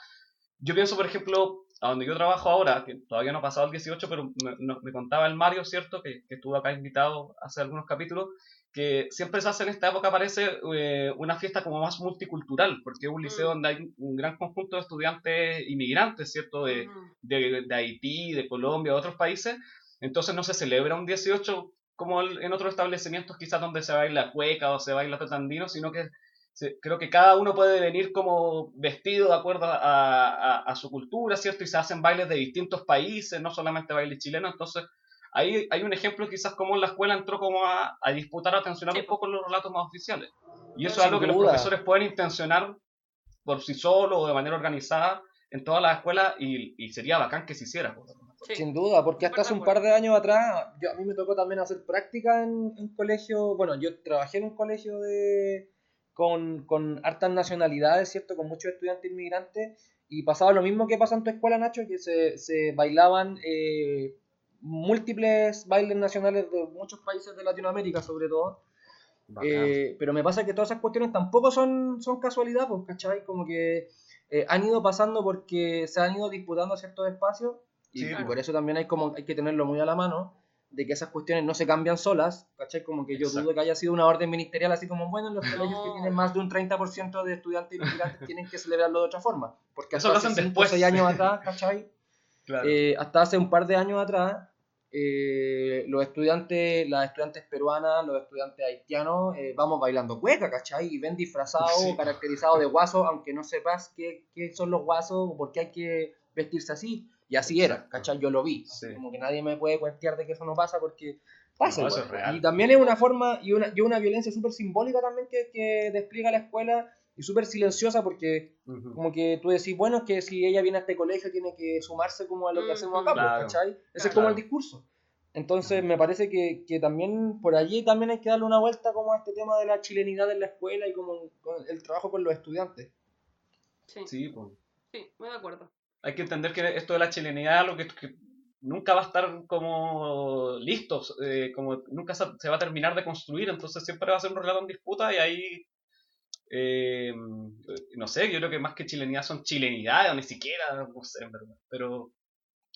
yo pienso, por ejemplo, a donde yo trabajo ahora, que todavía no ha pasado el 18, pero me, me contaba el Mario, ¿cierto? Que, que estuvo acá invitado hace algunos capítulos, que siempre se hace en esta época, parece, eh, una fiesta como más multicultural, porque es un liceo Mm. donde hay un gran conjunto de estudiantes inmigrantes, ¿cierto? De, Mm. de, de Haití, de Colombia, de otros países. Entonces no se celebra un 18 como en otros establecimientos, quizás donde se baila cueca o se baila tratandino, sino que se- creo que cada uno puede venir como vestido de acuerdo a, a- a su cultura, ¿cierto? Y se hacen bailes de distintos países, no solamente bailes chilenos. Entonces ahí hay un ejemplo quizás como en la escuela entró como a, a disputar, a tensionar Sí, un poco los relatos más oficiales. Y eso Sin es algo que los profesores pueden intencionar por sí solos o de manera organizada en todas las escuelas y, y sería bacán que se hiciera. Sí. Sin duda, porque hasta hace un par de años atrás, yo, a mí me tocó también hacer práctica en, en colegio, bueno, yo trabajé en un colegio de con, con hartas nacionalidades, ¿cierto? Con muchos estudiantes inmigrantes, y pasaba lo mismo que pasa en tu escuela, Nacho, que se, se bailaban eh, múltiples bailes nacionales de muchos países de Latinoamérica, sobre todo. Eh, pero me pasa que todas esas cuestiones tampoco son, son casualidad, pues, ¿cachai? Como que eh, han ido pasando porque se han ido disputando ciertos espacios y, Sí, y pues. por eso también hay, como, hay que tenerlo muy a la mano, de que esas cuestiones no se cambian solas, ¿cachai? Como que yo Exacto. dudo que haya sido una orden ministerial así como, bueno, los colegios que No. tienen más de un 30% de estudiantes inmigrantes tienen que celebrarlo de otra forma. Porque Eso hasta lo hace hacen 5 o después. 6 años atrás, ¿cachai? Claro. Eh, hasta hace un par de años atrás, eh, los estudiantes, las estudiantes peruanas, los estudiantes haitianos, eh, vamos bailando cueca, ¿cachai? Y ven disfrazados, Sí. caracterizados de guasos, aunque no sepas qué, qué son los guasos o por qué hay que vestirse así. Y así era, Exacto. ¿cachai? Yo lo vi. Sí. Como que nadie me puede cuentear de que eso no pasa porque pasa. No, eso igual. es real. Y también es una forma y una, y una violencia súper simbólica también que, que despliega la escuela y súper silenciosa porque Ujú. como que tú decís, bueno, es que si ella viene a este colegio tiene que sumarse como a lo que hacemos acá, pues, Claro. ¿cachai? Ese es Claro. como el discurso. Entonces me parece que, que también por allí también hay que darle una vuelta como a este tema de la chilenidad en la escuela y como el trabajo con los estudiantes. Sí, sí, Sí, pues. muy de acuerdo. hay que entender que esto de la chilenidad lo que, que nunca va a estar como listo, eh, como nunca se, se va a terminar de construir, entonces siempre va a ser un relato en disputa y ahí eh, no sé, yo creo que más que chilenidad son chilenidades o ni siquiera, no sé, en verdad, pero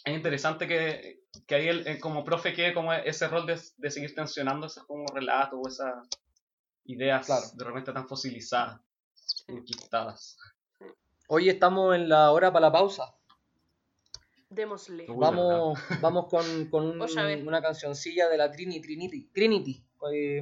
es interesante que, que ahí el, el como profe quede como ese rol de, de seguir tensionando esos como relatos o esas ideas Claro. de repente tan fosilizadas, enquistadas. Hoy estamos en la hora para la pausa. Démosle. Uy, Vamos, vamos con, con un- una cancioncilla de la Trini, Trinity. Trinity. Eh,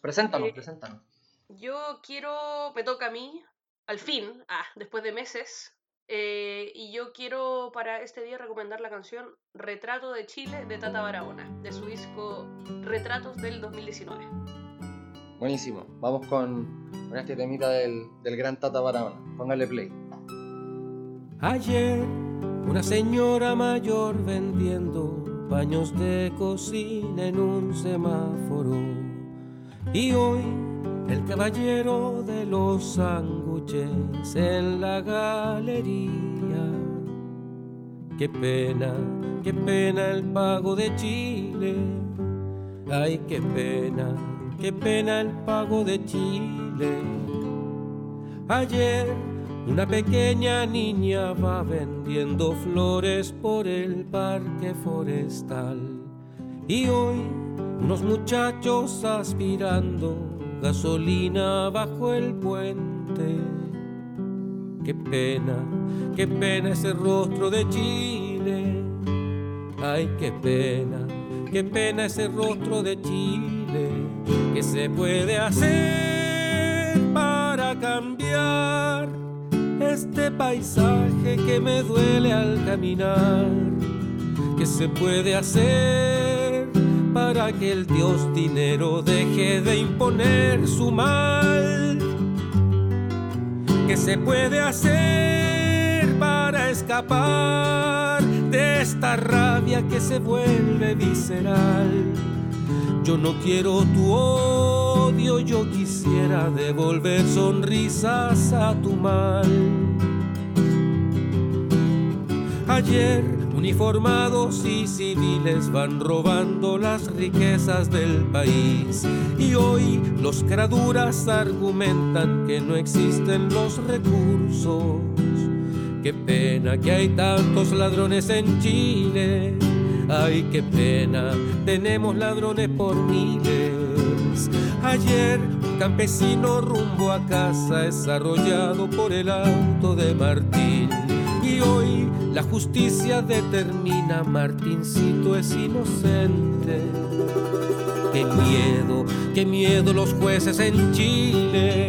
preséntanos, Eh, preséntanos. Yo quiero, me toca a mí, al fin, ah, después de meses, eh, y yo quiero para este día recomendar la canción Retrato de Chile de Tata Barahona, de su disco Retratos del 2019. Muy Buenísimo. Vamos con, con este temita del, del gran Tata Barahona. Póngale play. Ayer una señora mayor vendiendo paños de cocina en un semáforo. Y hoy el caballero de los sándwiches en la galería. Qué pena, qué pena el pago de Chile. Ay, qué pena, qué pena el pago de Chile. Ayer una pequeña niña va vendiendo flores por el parque forestal. Y hoy unos muchachos aspirando gasolina bajo el puente. Qué pena, qué pena ese rostro de Chile. Ay, qué pena, qué pena ese rostro de Chile. ¿Qué se puede hacer para cambiar? este paisaje que me duele al caminar. ¿Qué se puede hacer para que el dios dinero deje de imponer su mal? ¿Qué se puede hacer para escapar de esta rabia que se vuelve visceral? Yo no quiero tu odio, yo quisiera devolver sonrisas a tu mal. Ayer uniformados y civiles van robando las riquezas del país y hoy los craduras argumentan que no existen los recursos. Qué pena que hay tantos ladrones en Chile Ay, qué pena, tenemos ladrones por miles. Ayer un campesino rumbo a casa es arrollado por el auto de Martín. Hoy la justicia determina Martincito es inocente. Qué miedo, qué miedo los jueces en Chile.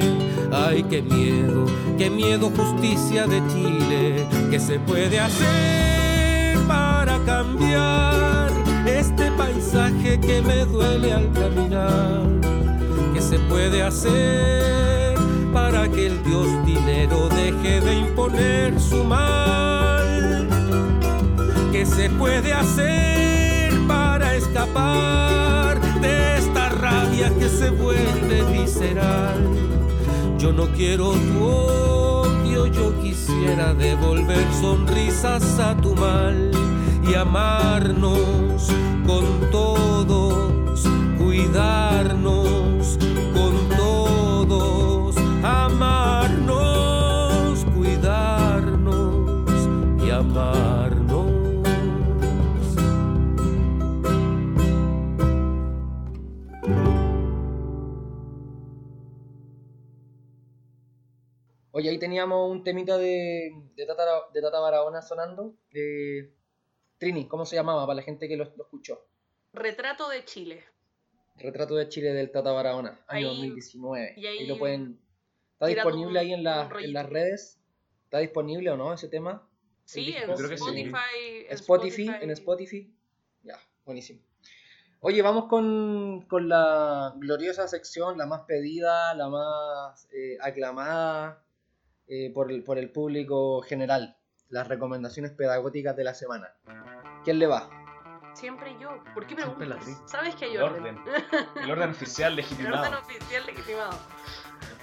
Ay, qué miedo, qué miedo justicia de Chile. ¿Qué se puede hacer? para cambiar este paisaje que me duele al caminar. ¿Qué se puede hacer para que el dios dinero deje de imponer su mal? ¿Qué se puede hacer para escapar de esta rabia que se vuelve visceral? Yo no quiero tu yo quisiera devolver sonrisas a tu mal y amarnos con todos, cuidarnos teníamos un temita de, de, Tata, de Tata Barahona sonando. De... Trini, ¿cómo se llamaba para la gente que lo, escuchó? Retrato de Chile. Retrato de Chile del Tata Barahona, año 2019. Y ahí, lo pueden. ¿Está disponible ahí en, la, en, las redes? ¿Está disponible o no ese tema? Sí, en Spotify, en Spotify. En Spotify. Ya, buenísimo. Oye, vamos con, con, la gloriosa sección, la más pedida, la más eh, aclamada eh, por, el, por el público general. Las recomendaciones pedagógicas de la semana. ¿Quién le va? Siempre yo. ¿Por qué preguntas? ¿Sabes que hay orden? El orden oficial legitimado. El orden oficial legitimado.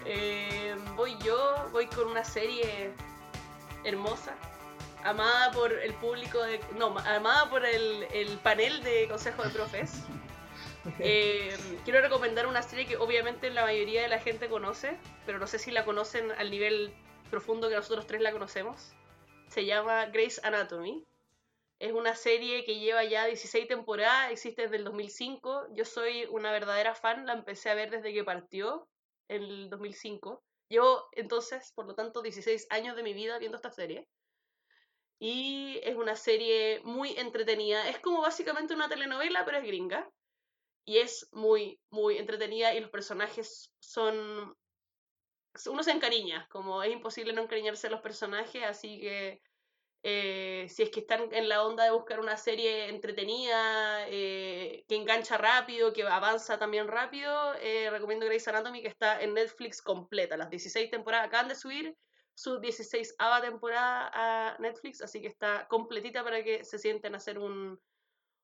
Eh, voy yo, voy con una serie hermosa, amada por el público, de, no, amada por el, el panel de Consejo de Profes. Eh, quiero recomendar una serie que obviamente la mayoría de la gente conoce, pero no sé si la conocen al nivel profundo que nosotros tres la conocemos. Se llama Grey's Anatomy. Es una serie que lleva ya 16 temporadas, existe desde el 2005. Yo soy una verdadera fan, la empecé a ver desde que partió en el 2005. Llevo entonces, por lo tanto, 16 años de mi vida viendo esta serie. Y es una serie muy entretenida. Es como básicamente una telenovela, pero es gringa. Y es muy, muy entretenida y los personajes son uno se encariña, como es imposible no encariñarse a los personajes, así que eh, si es que están en la onda de buscar una serie entretenida, eh, que engancha rápido, que avanza también rápido, eh, recomiendo Grey's Anatomy, que está en Netflix completa. Las 16 temporadas acaban de subir su 16 temporada a Netflix, así que está completita para que se sienten a hacer un,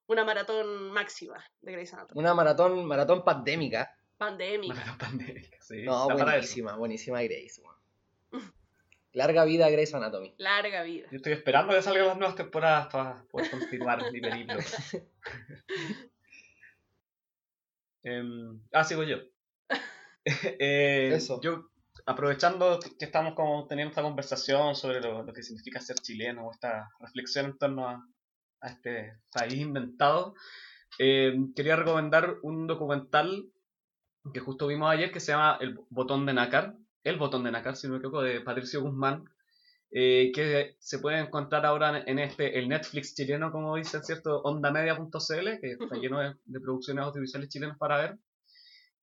una maratón máxima de Grey's Anatomy. Una maratón, maratón pandémica. Pandémica. Maratón pandémica, sí. No, buenísima, buenísima Grace. weón. Larga vida Grace Anatomy. Larga vida. Yo estoy esperando que salgan las nuevas temporadas para poder continuar mi periplo. Em, ah, sigo yo. Eh, Eso. Yo, aprovechando que estamos como teniendo esta conversación sobre lo, lo que significa ser chileno, o esta reflexión en torno a, a este país inventado, eh, quería recomendar un documental que justo vimos ayer que se llama El Botón de Nácar, El Botón de Nácar, si no me equivoco, de Patricio Guzmán, eh, que se puede encontrar ahora en este el Netflix chileno, como dicen, ¿cierto? Ondamedia.cl, que está lleno de, de producciones audiovisuales chilenas para ver.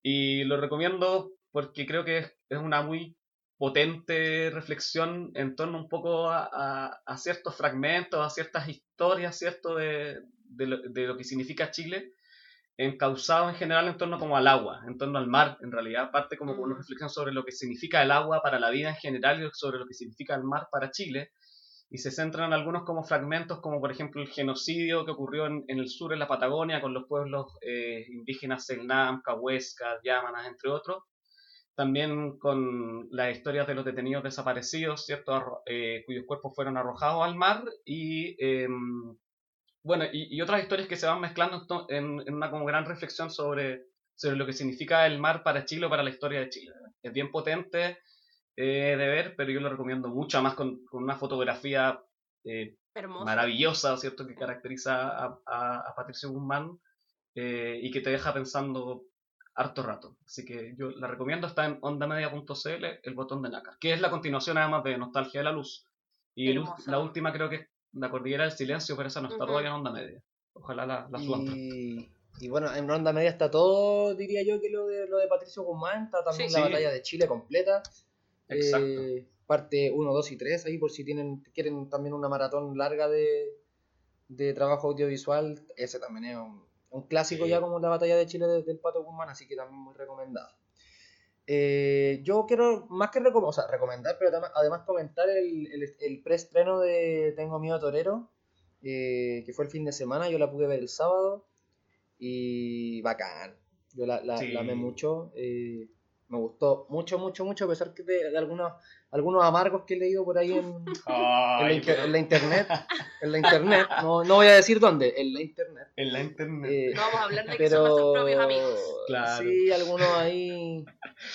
Y lo recomiendo porque creo que es, es una muy potente reflexión en torno un poco a, a- a ciertos fragmentos, a ciertas historias, ¿cierto? De, de lo, de lo que significa Chile, encauzado en general en torno como al agua, en torno al mar, en realidad, parte como una Mm. reflexión sobre lo que significa el agua para la vida en general y sobre lo que significa el mar para Chile, y se centran en algunos como fragmentos, como por ejemplo el genocidio que ocurrió en, en el sur, en la Patagonia, con los pueblos eh, indígenas Selnam, Cahuéscar, Yámanas, entre otros. También con las historias de los detenidos desaparecidos, ¿cierto? Eh, cuyos cuerpos fueron arrojados al mar y em, bueno, y, y otras historias que se van mezclando en, una como gran reflexión sobre, sobre lo que significa el mar para Chile o para la historia de Chile. Es bien potente eh, de ver, pero yo lo recomiendo mucho, además con, con una fotografía eh, maravillosa, ¿cierto? Que caracteriza a, a- a Patricio Guzmán y que te deja pensando harto rato. Así que yo la recomiendo, está en ondamedia.cl, el botón de nácar, que es la continuación además de Nostalgia de la Luz. Y Hermosa. la última creo que es La Cordillera del Silencio, pero esa no está todavía en onda media. Ojalá la, la suban. Y, y bueno, en ronda media está todo, diría yo, que lo de, lo de Patricio Guzmán, está también Sí, la sí. batalla de Chile completa. Exacto. Eh, parte 1, 2 y 3, ahí por si tienen quieren también una maratón larga de, de trabajo audiovisual, ese también es un, un clásico Sí. ya como la batalla de Chile de- del Pato Guzmán, así que también muy recomendado. Eh, yo quiero más que recom- o sea, recomendar, pero además, además comentar el, el, el preestreno de Tengo Miedo Torero, eh, que fue el fin de semana, yo la pude ver el sábado y bacán. Yo la, la, Sí. la amé mucho, eh, me gustó mucho, mucho, mucho, a pesar que de, de algunos, algunos amargos que he leído por ahí en, en la, Ay, inter- pero en la internet. En la internet, no, no voy a decir dónde, en la internet. en la internet. Eh, No vamos a hablar de que son nuestros pero propios amigos. Claro. sí, algunos ahí,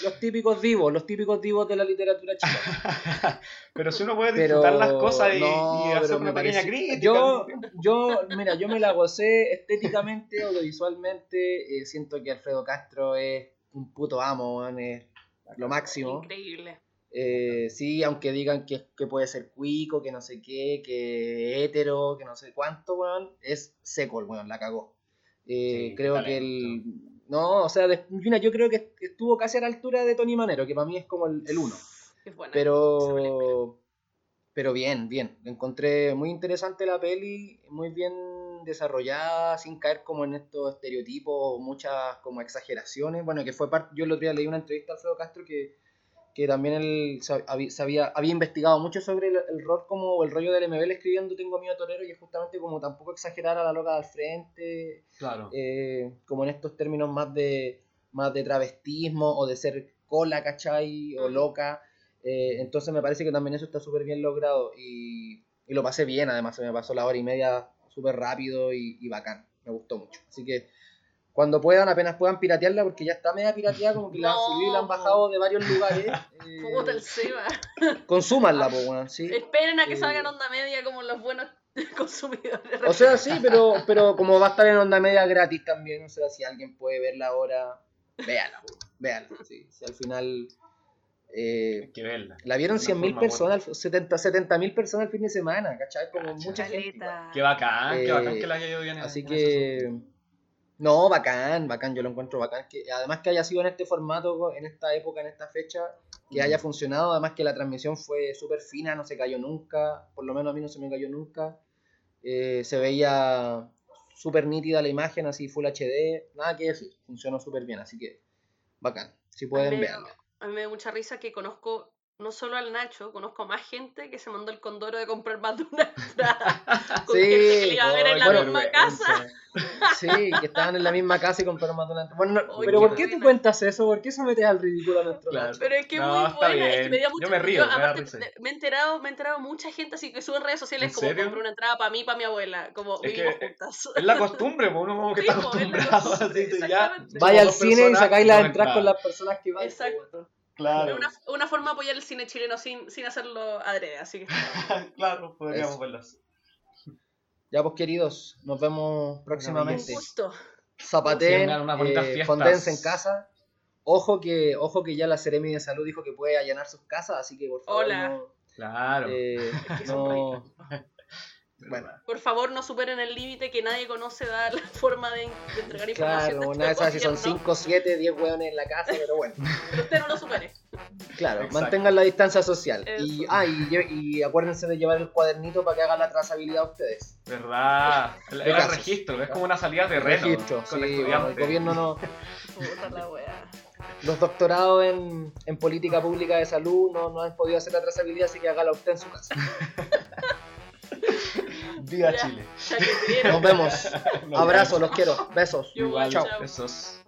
los típicos divos, los típicos divos de la literatura chilena. pero si uno puede Pero disfrutar las cosas y, no, y hacer pero una pequeña crítica. Yo, yo, mira, yo me la gocé estéticamente, audiovisualmente. eh, siento que Alfredo Castro es un puto amo, weón, es lo máximo. Increíble. Eh, sí, aunque digan que, que puede ser cuico, que no sé qué, que hetero, que no sé cuánto, weón, es seco el weón, la cagó. Eh, Sí, creo que el. No, o sea, de- mira, yo creo que estuvo casi a la altura de Tony Manero, que para mí es como el, el uno. Es buena. Pero. Pero bien, bien. Encontré muy interesante la peli, muy bien desarrollada, sin caer como en estos estereotipos, muchas como exageraciones. Bueno, que fue parte. Yo el otro día leí una entrevista a Alfredo Castro que, que también él sa- habí- sabía, había investigado mucho sobre el, el rol como el rollo del MBL escribiendo Tengo miedo torero y es justamente como tampoco exagerar a la loca del frente, Claro. eh, como en estos términos más de más de travestismo o de ser cola, ¿cachai? O loca. Eh, entonces me parece que también eso está súper bien logrado y, y lo pasé bien, además se me pasó la hora y media súper rápido y, y bacán, me gustó mucho. Así que cuando puedan, apenas puedan piratearla, porque ya está media pirateada, como que la han No, subido y la han bajado de varios lugares. eh, Puta el Seba. consúmanla, po, weón, sí. Esperen a que Eh, salga en onda media como los buenos consumidores. O sea, sí, pero, pero como va a estar en onda media gratis también, o sea, si alguien puede verla ahora, véala, véala. Sí, si al final eh, que verla. la vieron Una 100.000 forma personas, 70 70.000 personas el fin de semana, ¿cachai? Como Cacha. mucha gente. igual. Qué bacán, qué Eh, bacán que la haya ido bien en- Así en que, no, bacán, bacán, yo lo encuentro bacán. Que, además que haya sido en este formato, en esta época, en esta fecha, que haya funcionado, además que la transmisión fue súper fina, no se cayó nunca, por lo menos a mí no se me cayó nunca. Eh, se veía súper nítida la imagen, así Full HD. Nada que decir, funcionó súper bien, así que bacán. Si pueden, verlo. A mí me da mucha risa que conozco no solo al Nacho, conozco a más gente que se mandó el condoro de comprar más de una entrada. Con Sí, gente que le iba a ver en la bueno, misma casa. Sí, que estaban en la misma casa y compraron más de una Bueno, no, Ay, pero ¿por qué pena. cuentas eso? ¿Por qué sometes al ridículo a nuestro Claro. Nacho? Pero es que es No, muy está buena, es que bien. me da Yo mucho me río, me da aparte, me he enterado, me he enterado mucha gente así que sube en redes sociales ¿En como compré una entrada para mí y para mi abuela, como Es vivimos que- juntas. Es la costumbre, pues uno como que Sí, está pues, es acostumbrado. costumbre, así, ya. exactamente. Vaya al cine y sacáis las no entradas con las personas que van. Exacto. Claro, Una, una forma de apoyar el cine chileno sin, sin hacerlo adrede, así que claro, podríamos Eso. verlas. Ya pues queridos, nos vemos un próximamente. gusto. Zapaten, unas bonitas eh, fondense en casa. Ojo que, ojo que ya la Seremi de Salud dijo que puede allanar sus casas, así que por favor Hola. no... Claro. eh, que son no- bueno, Por favor, no superen el límite que nadie conoce da la forma de, de entregar información. claro, una de esas si son gobierno, 5, 7, 10 hueones en la casa, pero bueno. Pero usted no lo supere. Claro, Exacto. mantengan la distancia social. Y, ah, y, acuérdense de llevar el cuadernito para que hagan la trazabilidad ustedes. ¿Verdad? El, el registro, es como una salida de terreno. Registro, con sí, bueno, el gobierno no... Puta la wea. Los doctorados en, en política pública de salud no, no han podido hacer la trazabilidad, así que hágala usted en su casa. Viva Ya. Chile. Ya que vieron. Nos vemos. Nos Abrazo, vemos. los quiero. Besos. Igual, Chao. besos.